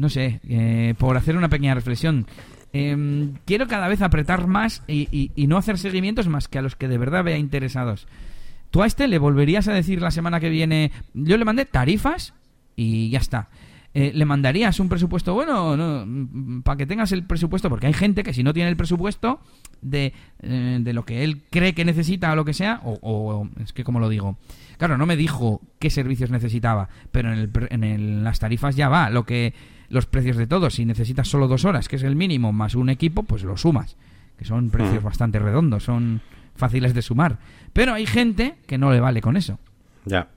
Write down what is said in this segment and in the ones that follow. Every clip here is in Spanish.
no sé, eh, por hacer una pequeña reflexión. Em, quiero cada vez apretar más y, no hacer seguimientos más que a los que de verdad vea interesados. ¿Tú a este le volverías a decir la semana que viene? Yo le mandé tarifas y ya está. Eh, ¿Le mandarías un presupuesto bueno no, mm, para que tengas el presupuesto? Porque hay gente que si no tiene el presupuesto de, eh, lo que él cree que necesita o lo que sea, o, es que como lo digo, claro, no me dijo qué servicios necesitaba, pero en, el, en las tarifas ya va, lo que los precios de todo. Si necesitas solo dos horas, que es el mínimo, más un equipo, pues lo sumas, que son precios mm. bastante redondos, son fáciles de sumar. Pero hay gente que no le vale con eso. Ya.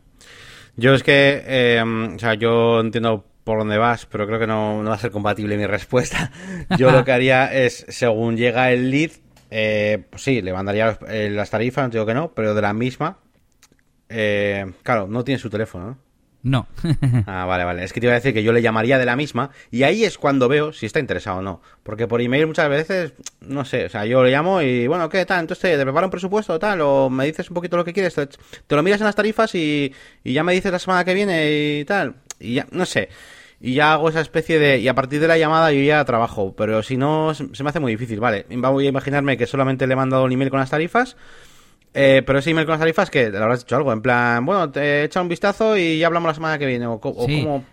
Yo es que, eh, o sea, yo entiendo por dónde vas, pero creo que no, va a ser compatible mi respuesta. Yo lo que haría es, según llega el lead, eh, pues sí, le mandaría eh, las tarifas, no digo que no, pero de la misma. Eh, claro, no tiene su teléfono, ¿no? No. ah, vale, vale. Es que te iba a decir que yo le llamaría de la misma y ahí es cuando veo si está interesado o no. Porque por email muchas veces, no sé, o sea, yo le llamo y, bueno, ¿qué tal? Entonces te, preparo un presupuesto tal o me dices un poquito lo que quieres, te, lo miras en las tarifas y, y, ya me dices la semana que viene y tal. Y ya, no sé. Y ya hago esa especie de... Y a partir de la llamada yo ya trabajo. Pero si no, se me hace muy difícil, ¿vale? Voy a imaginarme que solamente le he mandado un email con las tarifas eh, pero ese email con las tarifas, que le habrás dicho algo, en plan, bueno, te echa un vistazo y ya hablamos la semana que viene, o, como...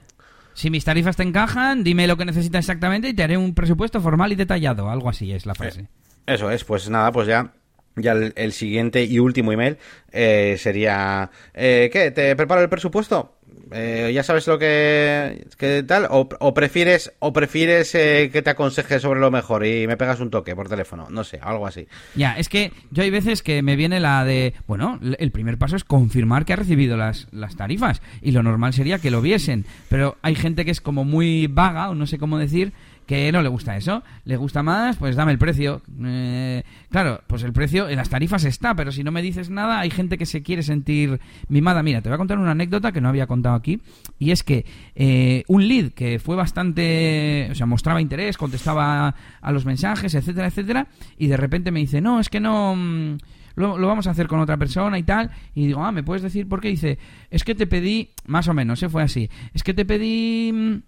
Si mis tarifas te encajan, dime lo que necesitas exactamente y te haré un presupuesto formal y detallado, algo así es la frase. Eh, eso es, pues nada, pues ya ya el, siguiente y último email eh, sería ¿qué? ¿te preparo el presupuesto? Eh, ya sabes lo que, tal, o, prefieres, o prefieres eh, que te aconseje sobre lo mejor y me pegas un toque por teléfono, no sé, algo así. Ya, es que yo hay veces que me viene la de, bueno, el primer paso es confirmar que ha recibido las, las tarifas y lo normal sería que lo viesen, pero hay gente que es como muy vaga o no sé cómo decir que no le gusta eso, le gusta más, pues dame el precio. Eh, claro, pues el precio en las tarifas está, pero si no me dices nada, hay gente que se quiere sentir mimada. Mira, te voy a contar una anécdota que no había contado aquí, y es que eh, un lead que fue bastante, o sea, mostraba interés, contestaba a los mensajes, etcétera, etcétera, y de repente me dice, no, es que no... Mm, lo, vamos a hacer con otra persona y tal. Y digo, ah, ¿me puedes decir por qué? dice, es que te pedí, más o menos, se ¿eh? fue así, es que te pedí mm,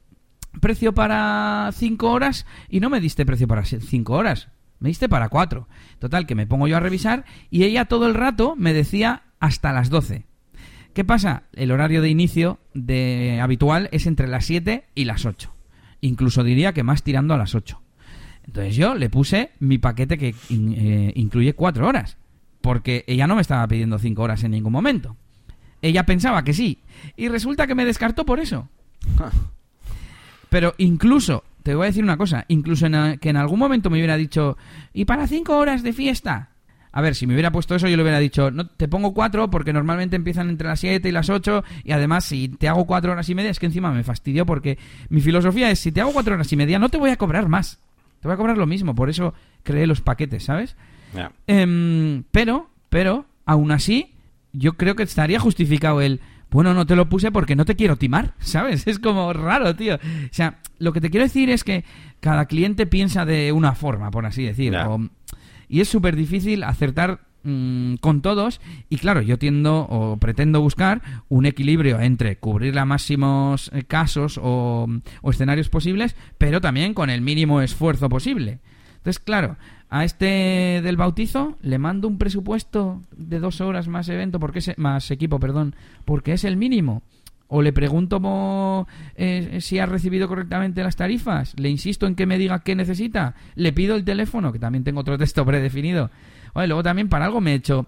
precio para 5 horas y no me diste precio para 5 horas. Me diste para 4. Total, que me pongo yo a revisar y ella todo el rato me decía hasta las 12. ¿Qué pasa? El horario de inicio de habitual es entre las 7 y las 8. Incluso diría que más tirando a las 8. Entonces yo le puse mi paquete que eh, incluye 4 horas. Porque ella no me estaba pidiendo 5 horas en ningún momento. Ella pensaba que sí. Y resulta que me descartó por eso. Pero incluso, te voy a decir una cosa, incluso en que en algún momento me hubiera dicho, ¿y para cinco horas de fiesta? A ver, si me hubiera puesto eso, yo le hubiera dicho, no, te pongo cuatro porque normalmente empiezan entre las siete y las ocho y además si te hago cuatro horas y media es que encima me fastidió porque mi filosofía es, si te hago cuatro horas y media no te voy a cobrar más, te voy a cobrar lo mismo, por eso creé los paquetes, ¿sabes? Em, pero, pero, aún así, yo creo que estaría justificado el, bueno, no te lo puse porque no te quiero timar, ¿sabes? Es como raro, tío. O sea, lo que te quiero decir es que cada cliente piensa de una forma, por así decirlo. y es súper difícil acertar mm, con todos. Y claro, yo tiendo o pretendo buscar un equilibrio entre cubrir los máximos eh, casos o, o escenarios posibles, pero también con el mínimo esfuerzo posible. Entonces, claro, a este del bautizo le mando un presupuesto de dos horas más evento, porque es, más equipo, perdón, porque es el mínimo. O le pregunto eh, si ha recibido correctamente las tarifas. Le insisto en que me diga qué necesita. Le pido el teléfono, que también tengo otro texto predefinido. Oye, luego también para algo me he hecho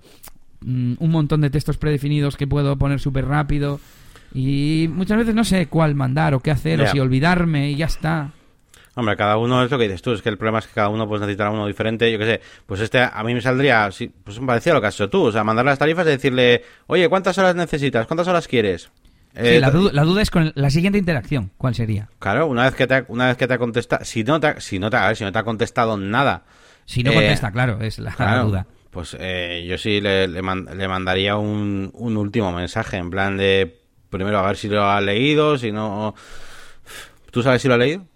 mm, un montón de textos predefinidos que puedo poner súper rápido. Y muchas veces no sé cuál mandar o qué hacer, o si olvidarme y ya está. Hombre, cada uno es lo que dices tú, es que el problema es que cada uno pues necesitará uno diferente, yo qué sé, pues este a mí me saldría, pues me parecía lo que has hecho tú, o sea, mandar las tarifas y decirle, oye, ¿cuántas horas necesitas? ¿Cuántas horas quieres? Eh, la, duda es con la siguiente interacción, ¿cuál sería? Claro, una vez que te ha, una vez que te ha contestado, si no te, si no te, a ver, si no te ha contestado nada. Si no contesta, eh, claro, es la, duda. Pues eh, yo sí le, le, mandaría un, un último mensaje, en plan de, primero a ver si lo ha leído, si no... ¿Tú sabes si lo ha leído?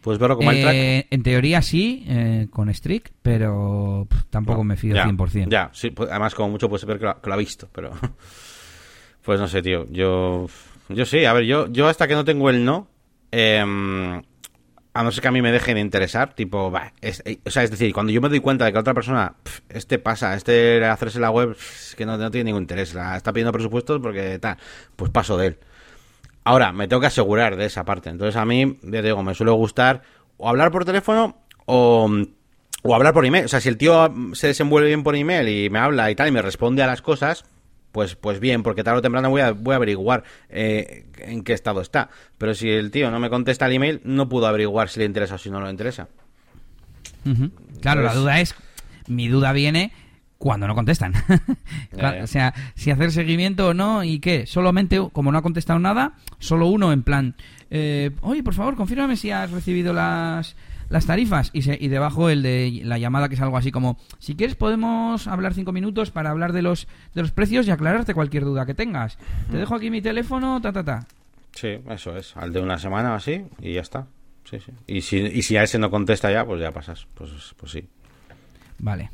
¿Puedes verlo como el track? Eh, en teoría sí, eh, con Strict, pero tampoco me fío ya, 100%. Ya, sí, pues, además como mucho puede ser que lo, ha visto, pero... pues no sé, tío, yo... Yo sí, a ver, yo, yo hasta que no tengo el no, em, a no ser que a mí me dejen interesar, tipo, bah, es, eh, o sea, es decir, cuando yo me doy cuenta de que otra persona, pf, este pasa, este hacerse la web, pf, es que no, no tiene ningún interés, la está pidiendo presupuestos porque tal, pues paso de él. Ahora, me tengo que asegurar de esa parte. Entonces, a mí, ya te digo, me suele gustar o hablar por teléfono o, o hablar por email. O sea, si el tío se desenvuelve bien por email y me habla y tal y me responde a las cosas, pues, pues bien, porque tarde o temprano voy a, voy a averiguar eh, en qué estado está. Pero si el tío no me contesta el email, no puedo averiguar si le interesa o si no le interesa. Claro, la duda es, mi duda viene cuando no contestan. Claro. O sea, si hacer seguimiento o no y qué. Solamente, como no ha contestado nada, solo uno en plan, eh, oye, por favor, confírmame si has recibido las las tarifas y, se- y debajo el de la llamada que es algo así como si quieres podemos hablar cinco minutos para hablar de los de los precios y aclararte cualquier duda que tengas te dejo aquí mi teléfono ta ta ta Sí, eso es. Al de una semana o así y ya está. Sí, sí. Y si, y si a ese no contesta ya, pues ya pasas. Pues, pues sí. Vale.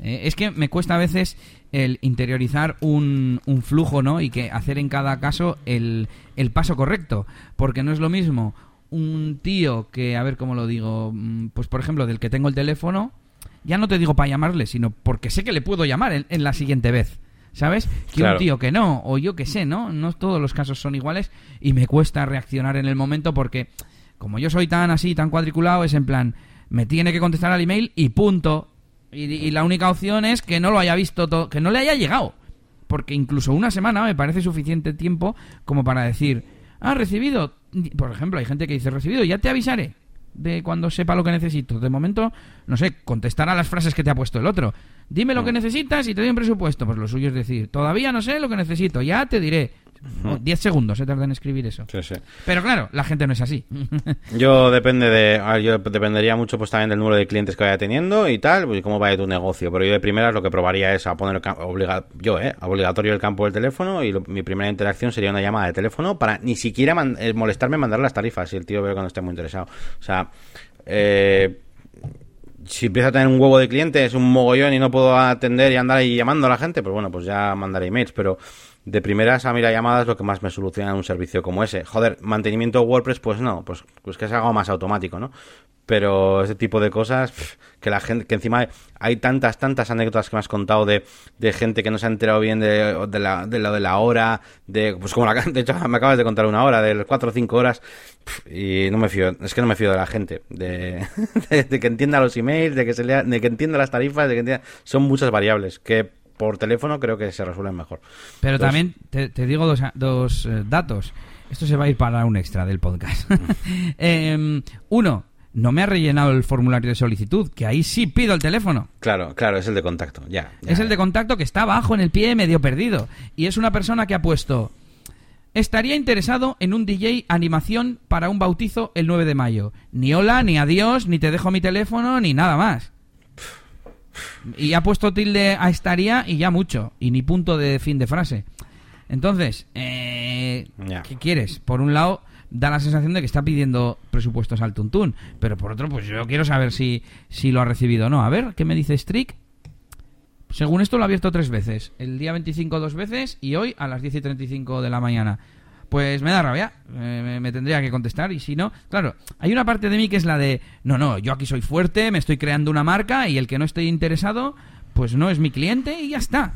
Eh, es que me cuesta a veces el interiorizar un, un flujo, ¿no? Y que hacer en cada caso el, el paso correcto. Porque no es lo mismo un tío que, a ver cómo lo digo, mm, pues por ejemplo, del que tengo el teléfono, ya no te digo para llamarle, sino porque sé que le puedo llamar en, en la siguiente vez. ¿Sabes? Que Claro. un tío que no, o yo que sé, ¿no? No todos los casos son iguales y me cuesta reaccionar en el momento porque, como yo soy tan así, tan cuadriculado, es en plan, me tiene que contestar al email y punto. Y, y la única opción es que no lo haya visto, to- que no le haya llegado. Porque incluso una semana me parece suficiente tiempo como para decir, ah, recibido. Por ejemplo, hay gente que dice, recibido, ya te avisaré de cuando sepa lo que necesito. De momento, no sé, contestar a las frases que te ha puesto el otro. Dime lo que necesitas y te doy un presupuesto. Pues lo suyo es decir, todavía no sé lo que necesito, ya te diré. Oh, Diez segundos se tarda en escribir eso. Sí, sí. Pero claro, la gente no es así. Yo depende de, a ver, yo dependería mucho pues también del número de clientes que vaya teniendo y tal, pues y cómo vaya tu negocio. Pero yo de primeras lo que probaría es a poner obliga- yo, eh, obligatorio el campo del teléfono y lo- mi primera interacción sería una llamada de teléfono para ni siquiera man- eh, molestarme mandar las tarifas si el tío ve cuando esté muy interesado. O sea, eh, si empieza a tener un huevo de clientes, un mogollón y no puedo atender y andar ahí llamando a la gente, pues bueno, pues ya mandaré emails, pero de primeras a mí la llamada es lo que más me soluciona un servicio como ese. Joder, mantenimiento WordPress, pues no, pues, pues que es algo más automático, ¿no? Pero ese tipo de cosas, que la gente, que encima hay tantas, tantas anécdotas que me has contado de, de gente que no se ha enterado bien de, de, la, de lo de la hora, de, pues como la, de hecho me acabas de contar una hora, de cuatro o cinco horas, y no me fío, es que no me fío de la gente, de, de, de que entienda los emails, de que se lea, de que entienda las tarifas, de que entienda, son muchas variables que por teléfono creo que se resuelven mejor. Pero Entonces- también te, te digo dos, dos eh, datos. Esto se va a ir para un extra del podcast. Em, uno, no me ha rellenado el formulario de solicitud, que ahí sí pido el teléfono. Claro, claro, es el de contacto, ya. ya, es el de contacto que está abajo en el pie medio perdido. Y es una persona que ha puesto... Estaría interesado en un DJ animación para un bautizo el 9 de mayo. Ni hola, ni adiós, ni te dejo mi teléfono, ni nada más. Y ha puesto tilde a estaría y ya mucho. Y ni punto de fin de frase. Entonces, eh. ¿qué quieres? Por un lado, da la sensación de que está pidiendo presupuestos al tuntún. Pero por otro, pues yo quiero saber si, si lo ha recibido o no. A ver, ¿qué me dice Strick? Según esto lo ha abierto tres veces. El día 25 dos veces y hoy a las 10 y 35 de la mañana. Pues me da rabia, eh, me, tendría que contestar y si no, claro, hay una parte de mí que es la de, no, no, yo aquí soy fuerte, me estoy creando una marca y el que no esté interesado, pues no es mi cliente y ya está.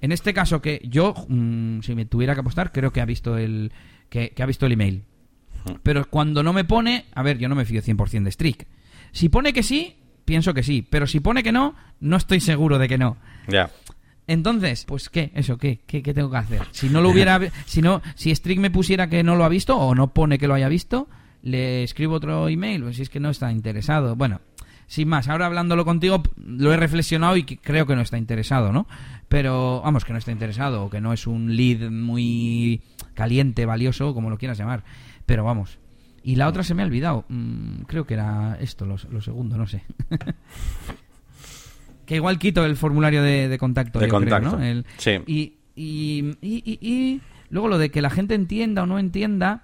En este caso que yo, mm, si me tuviera que apostar, creo que ha visto el, que, que ha visto el email. Pero cuando no me pone, a ver, yo no me fío 100% de Strict. Si pone que sí, pienso que sí, pero si pone que no, no estoy seguro de que no. Ya. Entonces, pues qué, eso, qué, qué, qué tengo que hacer. Si no lo hubiera, si no, si Strict me pusiera que no lo ha visto o no pone que lo haya visto, le escribo otro email, pues si es que no está interesado. Bueno, sin más, ahora hablándolo contigo lo he reflexionado y creo que no está interesado, ¿no? Pero vamos, que no está interesado o que no es un lead muy caliente, valioso, como lo quieras llamar. Pero vamos. Y la otra se me ha olvidado. Mm, creo que era esto, lo, lo segundo, no sé. que igual quito el formulario de, de contacto. De yo creo, contacto. ¿no? El- Sí. y, y, y, y- y luego lo de que la gente entienda o no entienda.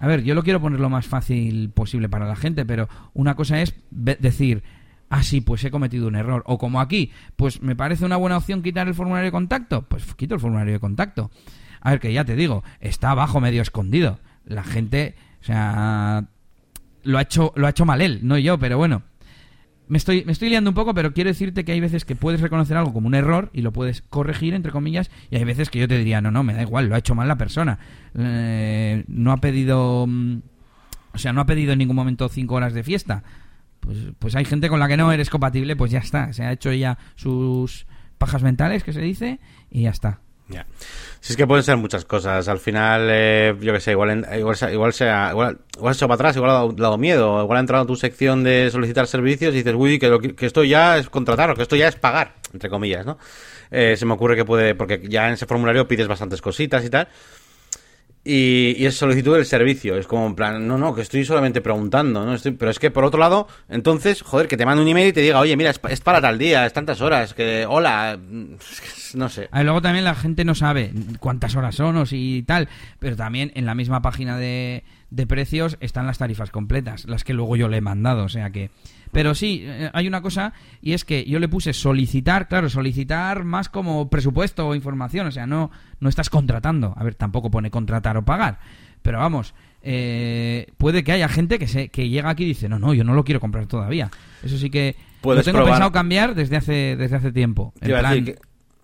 A ver, yo lo quiero poner lo más fácil posible para la gente, pero una cosa es decir, ah, sí, pues he cometido un error. O como aquí, pues me parece una buena opción quitar el formulario de contacto, pues quito el formulario de contacto. A ver, que ya te digo, está abajo medio escondido. La gente, o sea, lo ha hecho, lo ha hecho mal él, no yo, pero bueno. Me estoy, me estoy liando un poco, pero quiero decirte que hay veces que puedes reconocer algo como un error y lo puedes corregir, entre comillas, y hay veces que yo te diría, no, no, me da igual, lo ha hecho mal la persona. Eh, no ha pedido... mm, O sea, no ha pedido en ningún momento cinco horas de fiesta. Pues, pues hay gente con la que no eres compatible, pues ya está. Se ha hecho ya sus pajas mentales, que se dice, y ya está. Ya. Si es que pueden ser muchas cosas. Al final, eh, yo que sé, igual, en- igual, sea- igual, sea, igual, igual se ha hecho para atrás, igual ha dado, miedo, igual ha entrado a tu sección de solicitar servicios y dices, uy, que, lo que esto ya es contratar o que esto ya es pagar, entre comillas, ¿no? Eh, se me ocurre que puede, porque ya en ese formulario pides bastantes cositas y tal. Y, y es solicitud del servicio. Es como en plan, no, no, que estoy solamente preguntando, ¿no? Estoy- pero es que por otro lado, entonces, joder, que te mande un email y te diga, oye, mira, es, es para tal día, es tantas horas, que, hola, no sé. Ah, y luego también la gente no sabe cuántas horas son o si tal, pero también en la misma página de, de precios están las tarifas completas, las que luego yo le he mandado, o sea que... Pero sí, eh, hay una cosa y es que yo le puse solicitar, claro, solicitar más como presupuesto o información, o sea, no, no estás contratando, a ver, tampoco pone contratar o pagar, pero vamos, eh, puede que haya gente que, se, que llega aquí y dice, no, no, yo no lo quiero comprar todavía. Eso sí que lo tengo probar. pensado cambiar desde hace, desde hace tiempo. En plan, que-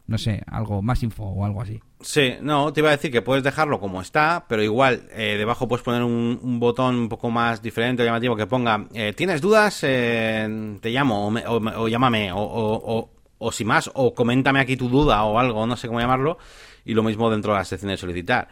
no sé, algo más info o algo así. Sí, no, te iba a decir que puedes dejarlo como está, pero igual eh, debajo puedes poner un, un botón un poco más diferente o llamativo que ponga, eh, ¿tienes dudas? Eh, te llamo o, me- o o llámame o, o- o- o si más, o coméntame aquí tu duda o algo, no sé cómo llamarlo, y lo mismo dentro de la sección de solicitar.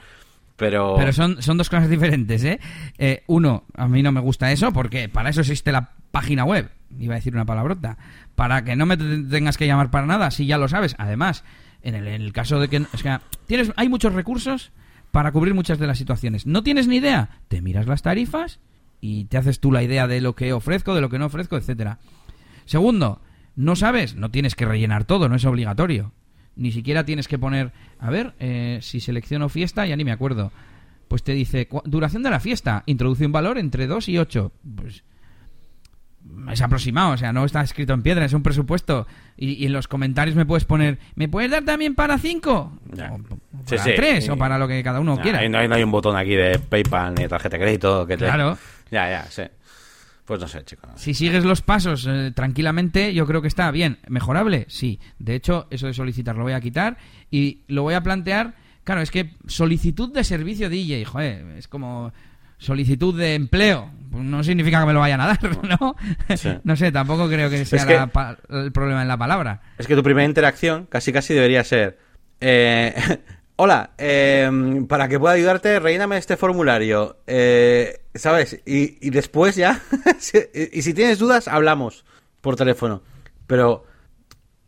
Pero, Pero son, son dos cosas diferentes, ¿eh? Eh, Uno, a mí no me gusta eso porque para eso existe la página web. Iba a decir una palabrota. Para que no me te- tengas que llamar para nada, si ya lo sabes. Además, en el, en el caso de que... Tienes, hay muchos recursos para cubrir muchas de las situaciones. ¿No tienes ni idea? Te miras las tarifas y te haces tú la idea de lo que ofrezco, de lo que no ofrezco, etcétera. Segundo, no sabes, no tienes que rellenar todo, no es obligatorio. Ni siquiera tienes que poner, a ver, eh, si selecciono fiesta, ya ni me acuerdo. Pues te dice, duración de la fiesta, introduce un valor entre 2 y 8. Pues es aproximado, o sea, no está escrito en piedra, es un presupuesto. Y, y en los comentarios me puedes poner, ¿me puedes dar también para 5? Ya. O, o Sí, para sí. 3, Y- o para lo que cada uno quiera. ahí no, hay, no hay un botón aquí de PayPal ni tarjeta de crédito que te... Claro. Ya, ya, sí. Pues no sé, chicos. Si sigues los pasos eh, tranquilamente, yo creo que está bien. ¿Mejorable? Sí. De hecho, eso de solicitar lo voy a quitar y lo voy a plantear. Claro, es que solicitud de servicio DJ, joder, es como solicitud de empleo. No significa que me lo vayan a dar, ¿no? Sí. No sé, tampoco creo que sea que- la el problema en la palabra. Es que tu primera interacción casi casi debería ser... eh, Hola, eh, para que pueda ayudarte, relléname este formulario. eh, ¿Sabes? Y, y después ya... y, y si tienes dudas, hablamos por teléfono. Pero...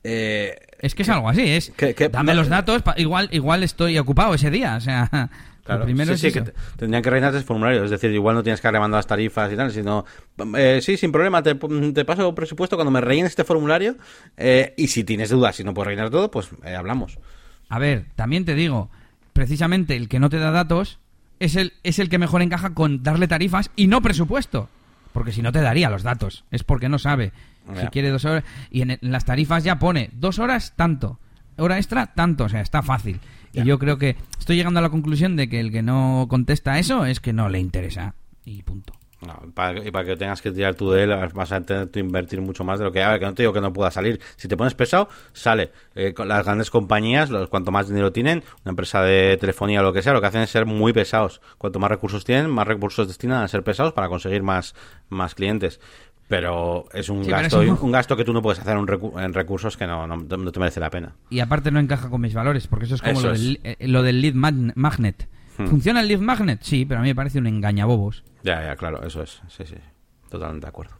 eh, Es que es algo así, es que- que- dame los datos, igual igual estoy ocupado ese día, o sea, Claro, lo primero sí, es sí, que te- tendrían que rellenarte el formulario. Es decir, igual no tienes que remando las tarifas y tal, sino... eh, sí, sin problema, te, te paso presupuesto cuando me rellenes este formulario. eh, y si tienes dudas, si no puedes rellenar todo, pues eh, hablamos. A ver, también te digo, precisamente el que no te da datos es el, es el que mejor encaja con darle tarifas y no presupuesto. Porque si no te daría los datos. Es porque no sabe. Si quiere dos horas. Y en, en las tarifas ya pone dos horas tanto. Hora extra tanto. O sea, está fácil. Ya. Y yo creo que estoy llegando a la conclusión de que el que no contesta eso es que no le interesa. Y punto. No, para, y para que tengas que tirar tú de él, vas a tener que invertir mucho más de lo que... A ver, que no te digo que no pueda salir. Si te pones pesado, sale. Eh, con las grandes compañías, los, cuanto más dinero tienen, una empresa de telefonía o lo que sea, lo que hacen es ser muy pesados. Cuanto más recursos tienen, más recursos destinan a ser pesados para conseguir más, más clientes. Pero es un Sí, gasto un gasto que tú no puedes hacer en, recu- en recursos que no, no, no te merece la pena. Y aparte no encaja con mis valores, porque eso es como Eso lo, es. Del, eh, lo del lead magn- magnet. Hmm. ¿Funciona el lead magnet? Sí, pero a mí me parece un engañabobos. Ya, ya, claro, eso es. Sí, sí. Totalmente de acuerdo.